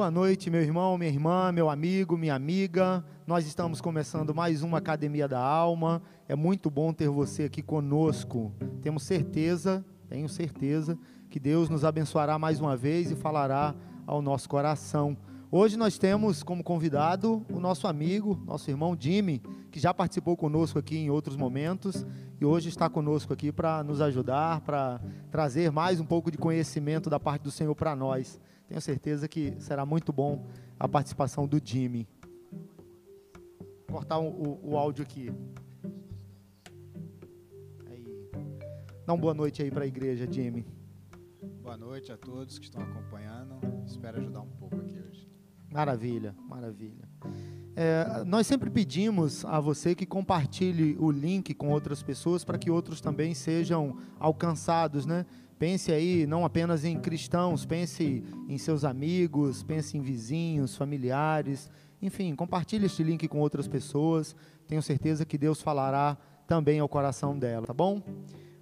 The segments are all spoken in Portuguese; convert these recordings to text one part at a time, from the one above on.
Boa noite, meu irmão, minha irmã, meu amigo, minha amiga. Nós estamos começando mais uma Academia da Alma. É muito bom ter você aqui conosco. Temos certeza, tenho certeza, que Deus nos abençoará mais uma vez e falará ao nosso coração. Hoje nós temos como convidado o nosso amigo, nosso irmão Jimmy, que já participou conosco aqui em outros momentos e hoje está conosco aqui para nos ajudar, para trazer mais um pouco de conhecimento da parte do Senhor para nós. Tenho certeza que será muito bom a participação do Jimmy. Vou cortar o, o, o áudio aqui. Aí. Dá uma boa noite aí para a igreja, Jimmy. Boa noite a todos que estão acompanhando. Espero ajudar um pouco aqui hoje. Maravilha, maravilha. É, nós sempre pedimos a você que compartilhe o link com outras pessoas para que outros também sejam alcançados, né? Pense aí não apenas em cristãos, pense em seus amigos, pense em vizinhos, familiares, enfim, compartilhe este link com outras pessoas. Tenho certeza que Deus falará também ao coração dela, tá bom?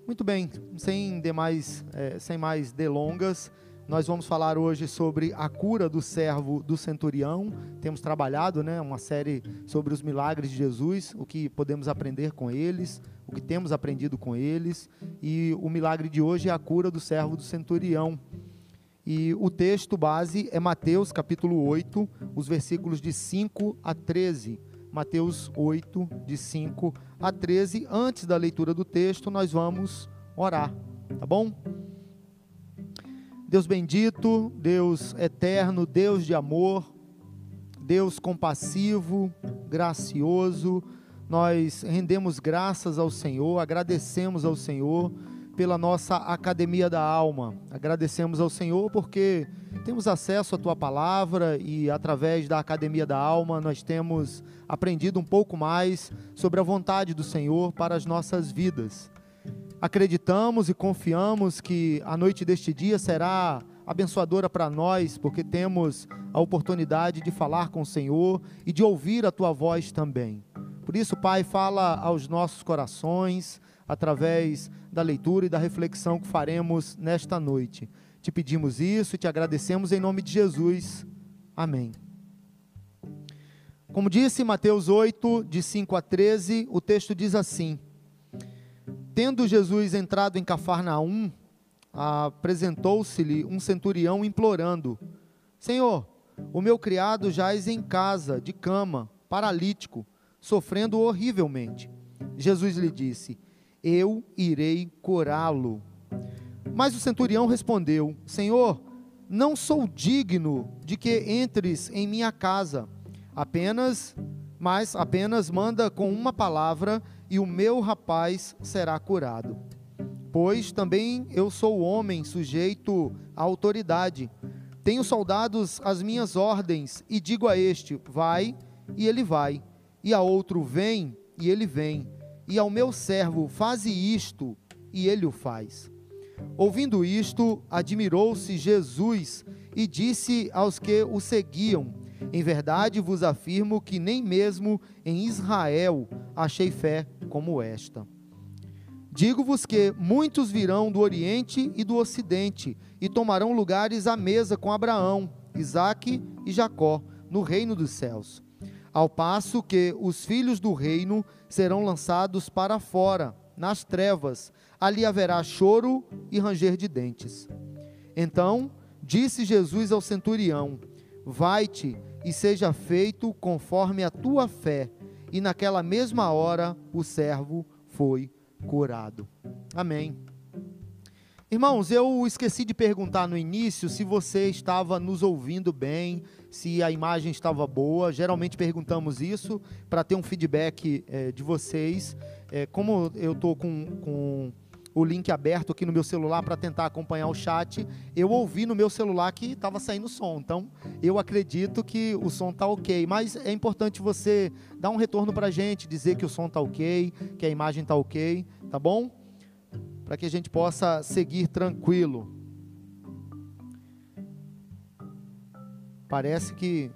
Muito bem, sem demais, é, sem mais delongas, nós vamos falar hoje sobre a cura do servo do centurião. Temos trabalhado, né, uma série sobre os milagres de Jesus, o que podemos aprender com eles, o que temos aprendido com eles, e o milagre de hoje é a cura do servo do centurião. E o texto base é Mateus capítulo 8, os versículos de 5 a 13. Mateus 8, de 5 a 13. Antes da leitura do texto, nós vamos orar, tá bom? Deus bendito, Deus eterno, Deus de amor, Deus compassivo, gracioso, nós rendemos graças ao Senhor, agradecemos ao Senhor pela nossa Academia da Alma. Agradecemos ao Senhor porque temos acesso à tua palavra e através da Academia da Alma nós temos aprendido um pouco mais sobre a vontade do Senhor para as nossas vidas. Acreditamos e confiamos que a noite deste dia será abençoadora para nós, porque temos a oportunidade de falar com o Senhor e de ouvir a tua voz também. Por isso, Pai, fala aos nossos corações através da leitura e da reflexão que faremos nesta noite. Te pedimos isso e te agradecemos em nome de Jesus. Amém. Como disse Mateus 8, de 5 a 13, o texto diz assim: Tendo Jesus entrado em Cafarnaum, apresentou-se-lhe um centurião implorando: Senhor, o meu criado jaz em casa, de cama, paralítico sofrendo horrivelmente. Jesus lhe disse: Eu irei curá-lo. Mas o centurião respondeu: Senhor, não sou digno de que entres em minha casa. Apenas, mas apenas manda com uma palavra e o meu rapaz será curado. Pois também eu sou homem sujeito à autoridade. Tenho soldados às minhas ordens e digo a este: vai, e ele vai e a outro vem, e ele vem, e ao meu servo faze isto, e ele o faz. Ouvindo isto, admirou-se Jesus e disse aos que o seguiam: Em verdade vos afirmo que nem mesmo em Israel achei fé como esta. Digo-vos que muitos virão do Oriente e do Ocidente e tomarão lugares à mesa com Abraão, Isaque e Jacó no reino dos céus ao passo que os filhos do reino serão lançados para fora, nas trevas, ali haverá choro e ranger de dentes. Então disse Jesus ao centurião: Vai-te e seja feito conforme a tua fé. E naquela mesma hora o servo foi curado. Amém. Irmãos, eu esqueci de perguntar no início se você estava nos ouvindo bem, se a imagem estava boa. Geralmente perguntamos isso para ter um feedback é, de vocês. É, como eu estou com, com o link aberto aqui no meu celular para tentar acompanhar o chat, eu ouvi no meu celular que estava saindo som. Então, eu acredito que o som está ok. Mas é importante você dar um retorno para a gente, dizer que o som está ok, que a imagem está ok, tá bom? para que a gente possa seguir tranquilo. Parece que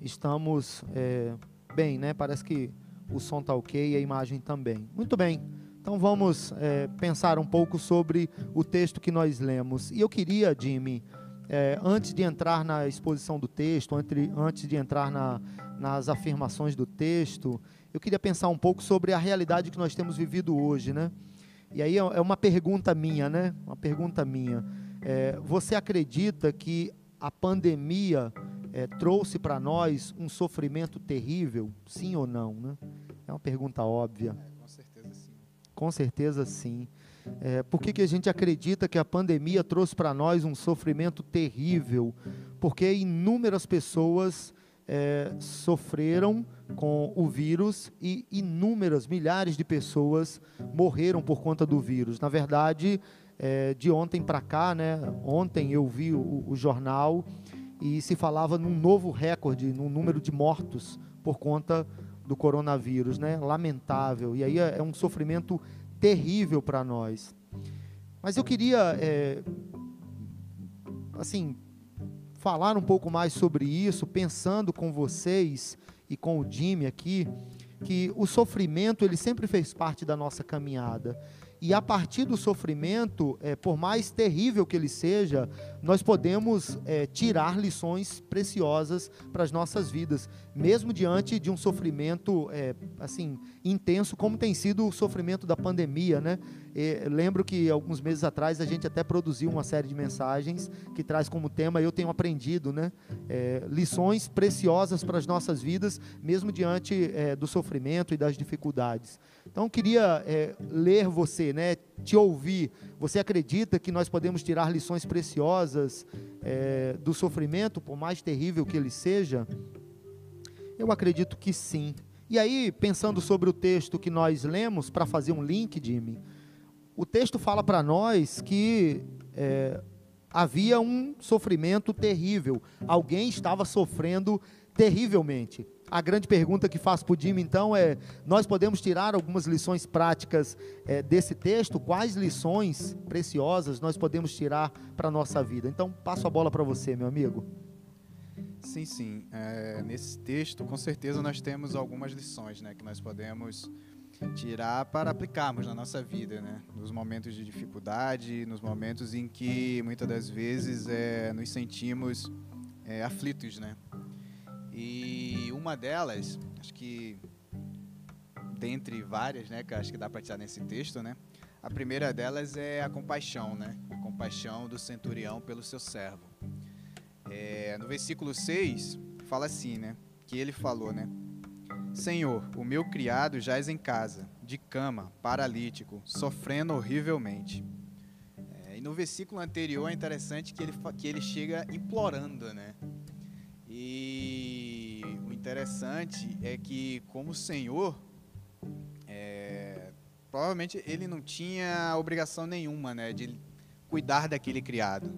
estamos é, bem, né? Parece que o som está ok e a imagem também. Muito bem. Então vamos é, pensar um pouco sobre o texto que nós lemos. E eu queria, Jimmy, é, antes de entrar na exposição do texto, entre, antes de entrar na, nas afirmações do texto, eu queria pensar um pouco sobre a realidade que nós temos vivido hoje, né? E aí é, é uma pergunta minha, né? Uma pergunta minha. É, você acredita que a pandemia é, trouxe para nós um sofrimento terrível? Sim ou não, né? É uma pergunta óbvia. É, com certeza sim. Com certeza sim. É, por que, que a gente acredita que a pandemia trouxe para nós um sofrimento terrível? Porque inúmeras pessoas é, sofreram com o vírus e inúmeras, milhares de pessoas morreram por conta do vírus. Na verdade, é, de ontem para cá, né, ontem eu vi o, o, jornal e se falava num novo recorde, no número de mortos por conta do coronavírus, né? Lamentável. E aí é, é um sofrimento terrível para nós. Mas eu queria, é, assim, falar um pouco mais sobre isso, pensando com vocês e com o Jimmy aqui, que o sofrimento ele sempre fez parte da nossa caminhada. E a partir do sofrimento, é, por mais terrível que ele seja, nós podemos é, tirar lições preciosas para as nossas vidas, mesmo diante de um sofrimento é, assim intenso, como tem sido o sofrimento da pandemia, né? E, lembro que alguns meses atrás a gente até produziu uma série de mensagens que traz como tema eu tenho aprendido, né? É, lições preciosas para as nossas vidas, mesmo diante é, do sofrimento e das dificuldades. Então, queria é, ler você, né, te ouvir. Você acredita que nós podemos tirar lições preciosas é, do sofrimento, por mais terrível que ele seja? Eu acredito que sim. E aí, pensando sobre o texto que nós lemos, para fazer um link, Jimmy, o texto fala para nós que é, havia um sofrimento terrível, alguém estava sofrendo terrivelmente. A grande pergunta que faço para o Jimmy, então, é: nós podemos tirar algumas lições práticas é, desse texto? Quais lições preciosas nós podemos tirar para a nossa vida? Então, passo a bola para você, meu amigo. Sim, sim. É, nesse texto, com certeza, nós temos algumas lições né, que nós podemos tirar para aplicarmos na nossa vida, né? Nos momentos de dificuldade, nos momentos em que muitas das vezes é, nos sentimos é, aflitos, né? E uma delas, acho que dentre várias, né, que acho que dá para tirar nesse texto, né? A primeira delas é a compaixão, né? A compaixão do centurião pelo seu servo. É, no versículo 6, fala assim, né? Que ele falou, né? Senhor, o meu criado jaz em casa, de cama, paralítico, sofrendo horrivelmente. É, e no versículo anterior é interessante que ele, que ele chega implorando, né? Interessante é que, como Senhor, é, provavelmente ele não tinha obrigação nenhuma né, de cuidar daquele criado.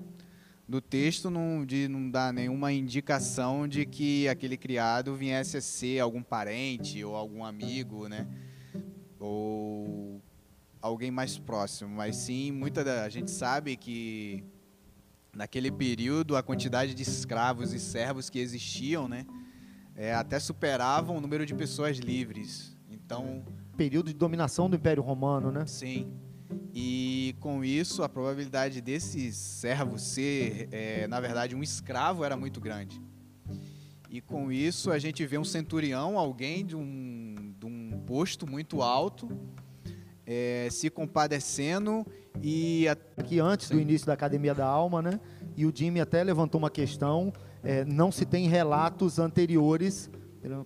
No texto não, de, não dá nenhuma indicação de que aquele criado viesse a ser algum parente ou algum amigo, né? Ou alguém mais próximo, mas sim, muita da, a gente sabe que naquele período, a quantidade de escravos e servos que existiam, né, é, até superavam o número de pessoas livres. Então, período de dominação do Império Romano, né? Sim. E com isso, a probabilidade desse servo ser, é, na verdade, um escravo era muito grande. E com isso, a gente vê um centurião, alguém de um, de um posto muito alto, é, se compadecendo e aqui antes Sim. do início da Academia da Alma, né? E o Jimmy até levantou uma questão. É, não se tem relatos anteriores,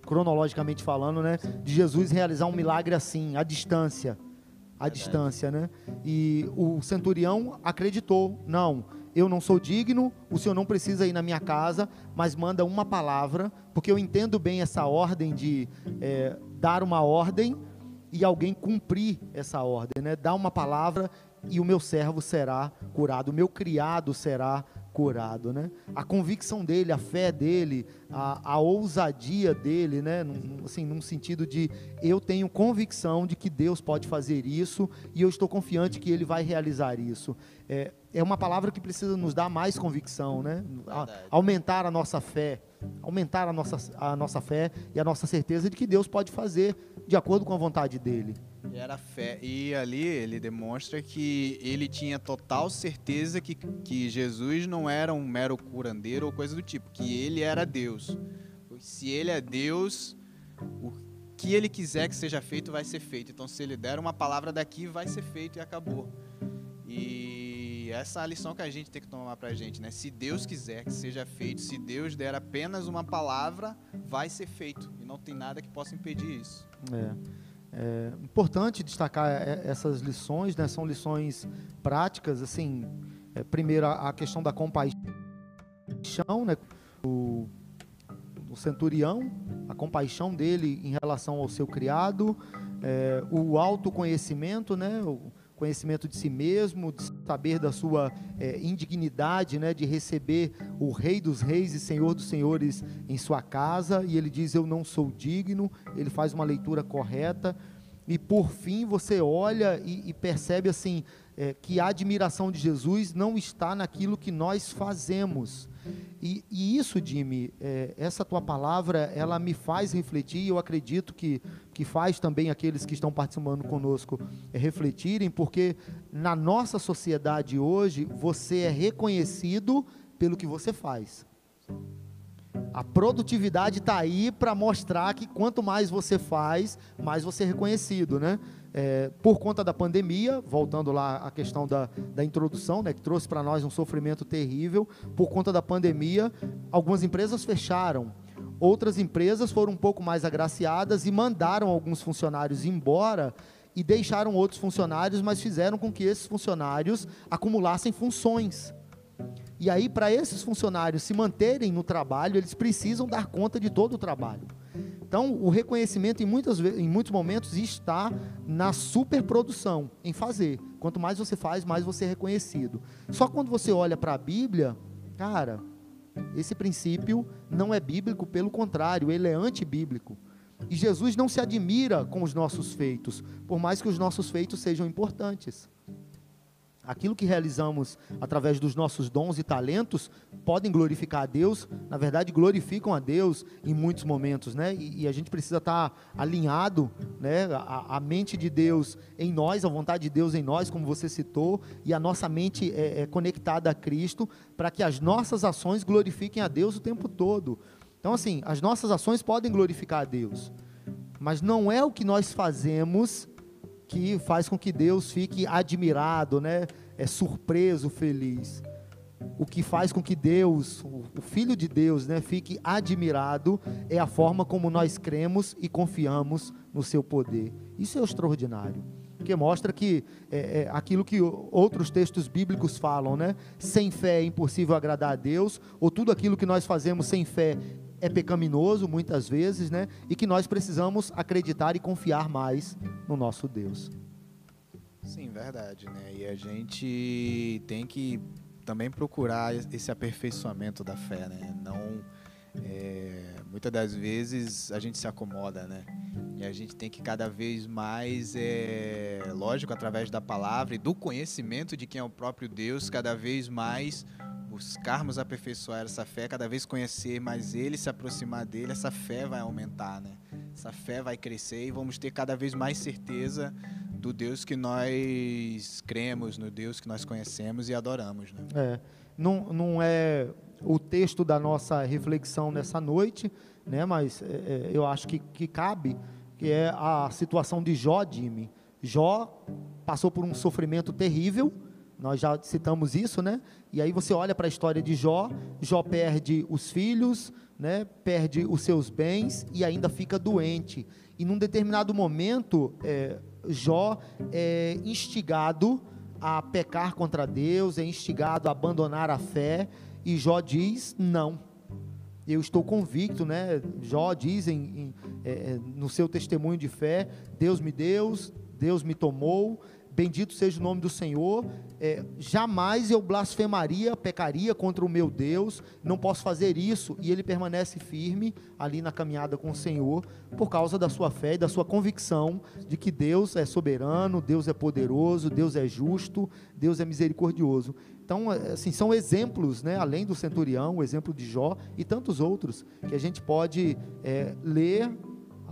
cronologicamente falando, né, de Jesus realizar um milagre assim, à distância, à Verdade. distância, né? E o centurião acreditou, não. Eu não sou digno, o senhor não precisa ir na minha casa, mas manda uma palavra, porque eu entendo bem essa ordem de é, dar uma ordem e alguém cumprir essa ordem, né? Dar uma palavra e o meu servo será curado, o meu criado será curado, né? A convicção dele, a fé dele, a, a ousadia dele, né? Num, assim, num sentido de eu tenho convicção de que Deus pode fazer isso e eu estou confiante que Ele vai realizar isso. É, é uma palavra que precisa nos dar mais convicção, né? A, aumentar a nossa fé, aumentar a nossa, a nossa fé e a nossa certeza de que Deus pode fazer de acordo com a vontade dele. Era fé. E ali ele demonstra que ele tinha total certeza que, que Jesus não era um mero curandeiro ou coisa do tipo, que ele era Deus. Se ele é Deus, o que ele quiser que seja feito vai ser feito. Então, se ele der uma palavra daqui, vai ser feito e acabou. E essa é a lição que a gente tem que tomar pra gente, né? Se Deus quiser que seja feito, se Deus der apenas uma palavra, vai ser feito. E não tem nada que possa impedir isso. É. É importante destacar essas lições, né? São lições práticas, assim. É, primeiro, a questão da compaixão, né? O o centurião, a compaixão dele em relação ao seu criado, é, o autoconhecimento, né, o conhecimento de si mesmo, de saber da sua é, indignidade, né, de receber o Rei dos Reis e Senhor dos Senhores em sua casa, e ele diz: Eu não sou digno. Ele faz uma leitura correta. E por fim você olha e, e percebe assim é, que a admiração de Jesus não está naquilo que nós fazemos, e, e isso, Jimmy, é, essa tua palavra, ela me faz refletir, e eu acredito que, que faz também aqueles que estão participando conosco é, refletirem, porque na nossa sociedade hoje, você é reconhecido pelo que você faz. A produtividade está aí para mostrar que quanto mais você faz, mais você é reconhecido, né? É, por conta da pandemia, voltando lá à questão da, da introdução, né, que trouxe para nós um sofrimento terrível, por conta da pandemia, algumas empresas fecharam. Outras empresas foram um pouco mais agraciadas e mandaram alguns funcionários embora e deixaram outros funcionários, mas fizeram com que esses funcionários acumulassem funções. E aí, para esses funcionários se manterem no trabalho, eles precisam dar conta de todo o trabalho. Então, o reconhecimento, em, muitas, em muitos momentos, está na superprodução, em fazer. Quanto mais você faz, mais você é reconhecido. Só quando você olha para a Bíblia, cara, esse princípio não é bíblico, pelo contrário, ele é antibíblico. E Jesus não se admira com os nossos feitos, por mais que os nossos feitos sejam importantes. Aquilo que realizamos através dos nossos dons e talentos podem glorificar a Deus, na verdade glorificam a Deus em muitos momentos, né? E, e a gente precisa estar alinhado, né? A, a, mente de Deus em nós, a vontade de Deus em nós, como você citou, e a nossa mente é, é conectada a Cristo, para que as nossas ações glorifiquem a Deus o tempo todo. Então, assim, as nossas ações podem glorificar a Deus, mas não é o que nós fazemos que faz com que Deus fique admirado, né? É surpreso, feliz. O que faz com que Deus, o Filho de Deus, né, fique admirado é a forma como nós cremos e confiamos no seu poder. Isso é extraordinário porque mostra que é, é, aquilo que outros textos bíblicos falam, né? Sem fé é impossível agradar a Deus, ou tudo aquilo que nós fazemos sem fé é pecaminoso muitas vezes, né? E que nós precisamos acreditar e confiar mais no nosso Deus. Sim, verdade, né? E a gente tem que também procurar esse aperfeiçoamento da fé, né? Não é, muitas das vezes a gente se acomoda, né? E a gente tem que cada vez mais, é, lógico, através da palavra e do conhecimento de quem é o próprio Deus, cada vez mais buscarmos aperfeiçoar essa fé, cada vez conhecer mais Ele, se aproximar dele, essa fé vai aumentar, né? Essa fé vai crescer e vamos ter cada vez mais certeza do Deus que nós cremos, no Deus que nós conhecemos e adoramos, né? É, não, não é o texto da nossa reflexão nessa noite, né? Mas é, é eu acho que, que cabe, que é a situação de Jó, Jimmy. Jó passou por um sofrimento terrível, nós já citamos isso, né? E aí você olha para a história de Jó, Jó perde os filhos, né? Perde os seus bens e ainda fica doente. E num determinado momento, é, Jó é instigado a pecar contra Deus, é instigado a abandonar a fé, e Jó diz: não. Eu estou convicto, né? Jó diz em, em, é, no seu testemunho de fé: Deus me deu, Deus me tomou, bendito seja o nome do Senhor, é, jamais eu blasfemaria, pecaria contra o meu Deus, não posso fazer isso, e ele permanece firme ali na caminhada com o Senhor, por causa da sua fé e da sua convicção de que Deus é soberano, Deus é poderoso, Deus é justo, Deus é misericordioso. Então, é, assim, são exemplos, né, além do centurião, o exemplo de Jó e tantos outros, que a gente pode é, ler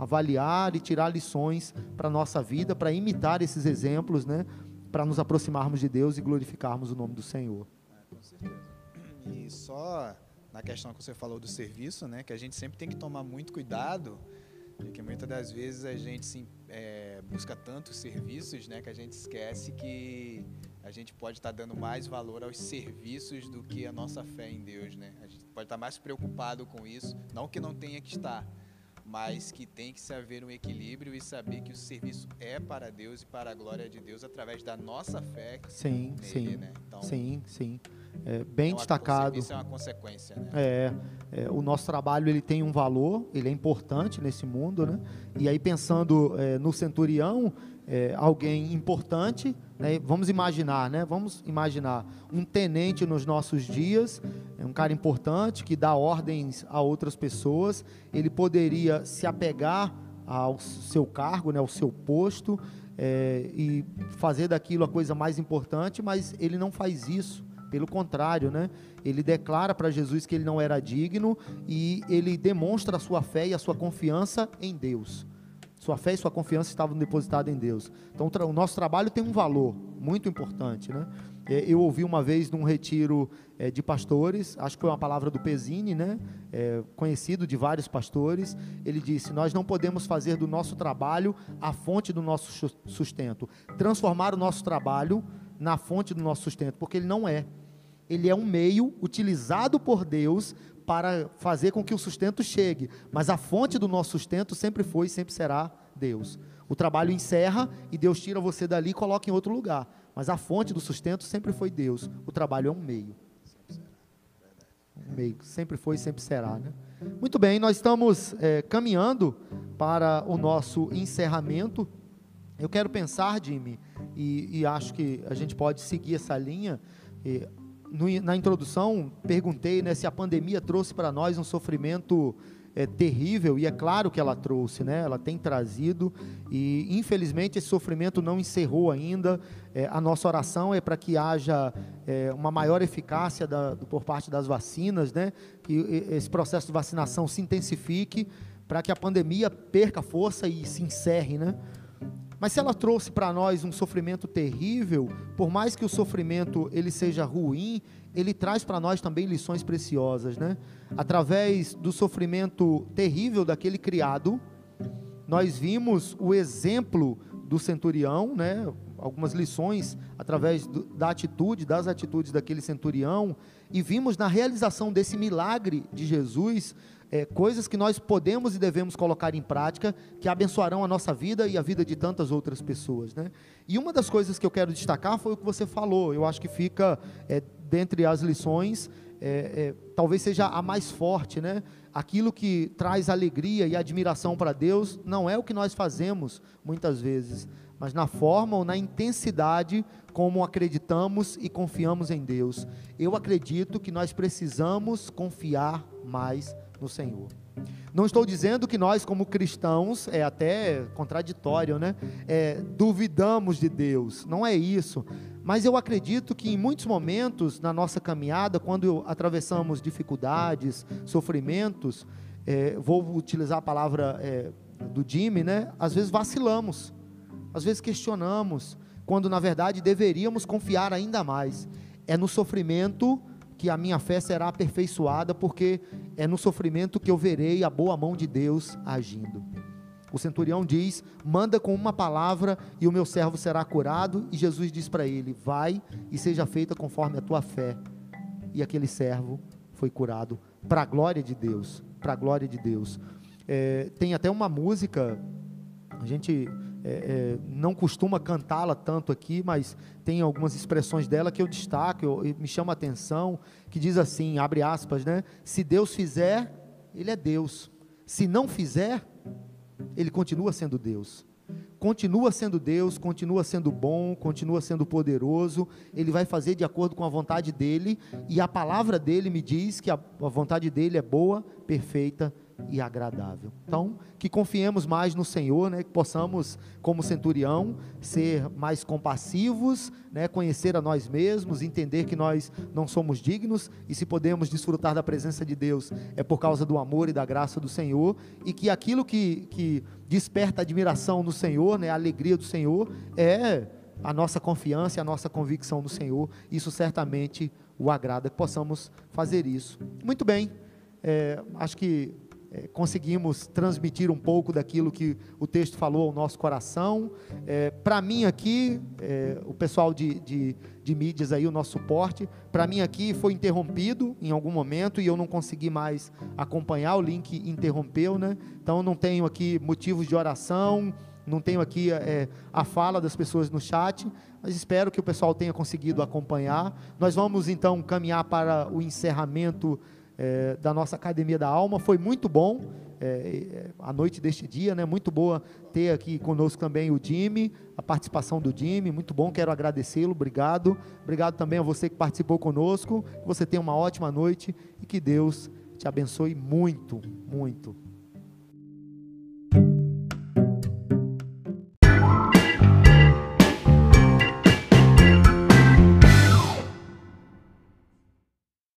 avaliar e tirar lições para a nossa vida, para imitar esses exemplos, né? Para nos aproximarmos de Deus e glorificarmos o nome do Senhor. É, com certeza. E só na questão que você falou do serviço, né? Que a gente sempre tem que tomar muito cuidado, porque muitas das vezes a gente se, é, busca tantos serviços, né? Que a gente esquece que a gente pode estar dando mais valor aos serviços do que a nossa fé em Deus, né? A gente pode estar mais preocupado com isso, não que não tenha que estar, mas que tem que haver um equilíbrio e saber que o serviço é para Deus e para a glória de Deus através da nossa fé sim, nele, sim, né? Então, sim, sim. É, bem então, destacado. Isso é uma consequência, né? É, é, o nosso trabalho ele tem um valor, ele é importante nesse mundo, né? E aí pensando é, no centurião, é, alguém importante, né? vamos imaginar, né? Vamos imaginar um tenente nos nossos dias, é um cara importante que dá ordens a outras pessoas. Ele poderia se apegar ao seu cargo, né? Ao seu posto é, e fazer daquilo a coisa mais importante, mas ele não faz isso. Pelo contrário, né? Ele declara para Jesus que ele não era digno e ele demonstra a sua fé e a sua confiança em Deus. Sua fé e sua confiança estavam depositadas em Deus. Então, o nosso trabalho tem um valor muito importante, né? É, eu ouvi uma vez num retiro é, de pastores, acho que foi uma palavra do Pesini, né? É, conhecido de vários pastores. Ele disse: Nós não podemos fazer do nosso trabalho a fonte do nosso sustento, transformar o nosso trabalho na fonte do nosso sustento, porque ele não é. Ele é um meio utilizado por Deus para fazer com que o sustento chegue. Mas a fonte do nosso sustento sempre foi e sempre será Deus. O trabalho encerra e Deus tira você dali e coloca em outro lugar. Mas a fonte do sustento sempre foi Deus. O trabalho é um meio. Um meio. Sempre foi e sempre será. Né? Muito bem, nós estamos é, caminhando para o nosso encerramento. Eu quero pensar, Jimmy, e, e acho que a gente pode seguir essa linha no, na introdução, perguntei né, se a pandemia trouxe para nós um sofrimento é, terrível, e é claro que ela trouxe, né? ela tem trazido, e infelizmente esse sofrimento não encerrou ainda. É, a nossa oração é para que haja é, uma maior eficácia da, por parte das vacinas, né? que esse processo de vacinação se intensifique, para que a pandemia perca força e se encerre. Né? Mas se ela trouxe para nós um sofrimento terrível, por mais que o sofrimento ele seja ruim, ele traz para nós também lições preciosas, né? Através do sofrimento terrível daquele criado, nós vimos o exemplo do centurião, né? Algumas lições através do, da atitude, das atitudes daquele centurião, e vimos na realização desse milagre de Jesus é, coisas que nós podemos e devemos colocar em prática que abençoarão a nossa vida e a vida de tantas outras pessoas. Né? E uma das coisas que eu quero destacar foi o que você falou, eu acho que fica é, dentre as lições, é, é talvez seja a mais forte, né? Aquilo que traz alegria e admiração para Deus não é o que nós fazemos muitas vezes, mas na forma ou na intensidade como acreditamos e confiamos em Deus. Eu acredito que nós precisamos confiar mais no Senhor. Não estou dizendo que nós, como cristãos, é até contraditório, né? É, duvidamos de Deus. Não é isso. Mas eu acredito que em muitos momentos na nossa caminhada, quando atravessamos dificuldades, sofrimentos, é, vou utilizar a palavra é, do Jimmy, né? Às vezes vacilamos, às vezes questionamos, quando na verdade deveríamos confiar ainda mais. É no sofrimento que a minha fé será aperfeiçoada, porque é no sofrimento que eu verei a boa mão de Deus agindo. O centurião diz: manda com uma palavra e o meu servo será curado. E Jesus diz para ele: vai e seja feita conforme a tua fé. E aquele servo foi curado, para a glória de Deus. Para a glória de Deus. É, tem até uma música, a gente é, é, não costuma cantá-la tanto aqui, mas tem algumas expressões dela que eu destaco, eu, me chama a atenção, que diz assim, abre aspas, né? Se Deus fizer, Ele é Deus. Se não fizer, Ele continua sendo Deus. Continua sendo Deus, continua sendo bom, continua sendo poderoso, Ele vai fazer de acordo com a vontade dEle, e a palavra dEle me diz que a, a vontade dEle é boa, perfeita e agradável. Então, que confiemos mais no Senhor, né, que possamos, como centurião, ser mais compassivos, né, conhecer a nós mesmos, entender que nós não somos dignos e se podemos desfrutar da presença de Deus é por causa do amor e da graça do Senhor e que aquilo que, que desperta admiração no Senhor, né, a alegria do Senhor, é a nossa confiança a nossa convicção no Senhor. Isso certamente o agrada, que possamos fazer isso. Muito bem, é, acho que é, conseguimos transmitir um pouco daquilo que o texto falou ao nosso coração. É, para mim aqui, é, o pessoal de, de, de, mídias aí, o nosso suporte, para mim aqui foi interrompido em algum momento e eu não consegui mais acompanhar, o link interrompeu, né? Então eu não tenho aqui motivos de oração, não tenho aqui é, a fala das pessoas no chat, mas espero que o pessoal tenha conseguido acompanhar. Nós vamos então caminhar para o encerramento é, da nossa Academia da Alma. Foi muito bom é, é, a noite deste dia, né? Muito boa ter aqui conosco também o Jimmy, a participação do Jimmy, muito bom, quero agradecê-lo, obrigado. Obrigado também a você que participou conosco. Que você tenha uma ótima noite e que Deus te abençoe muito, muito.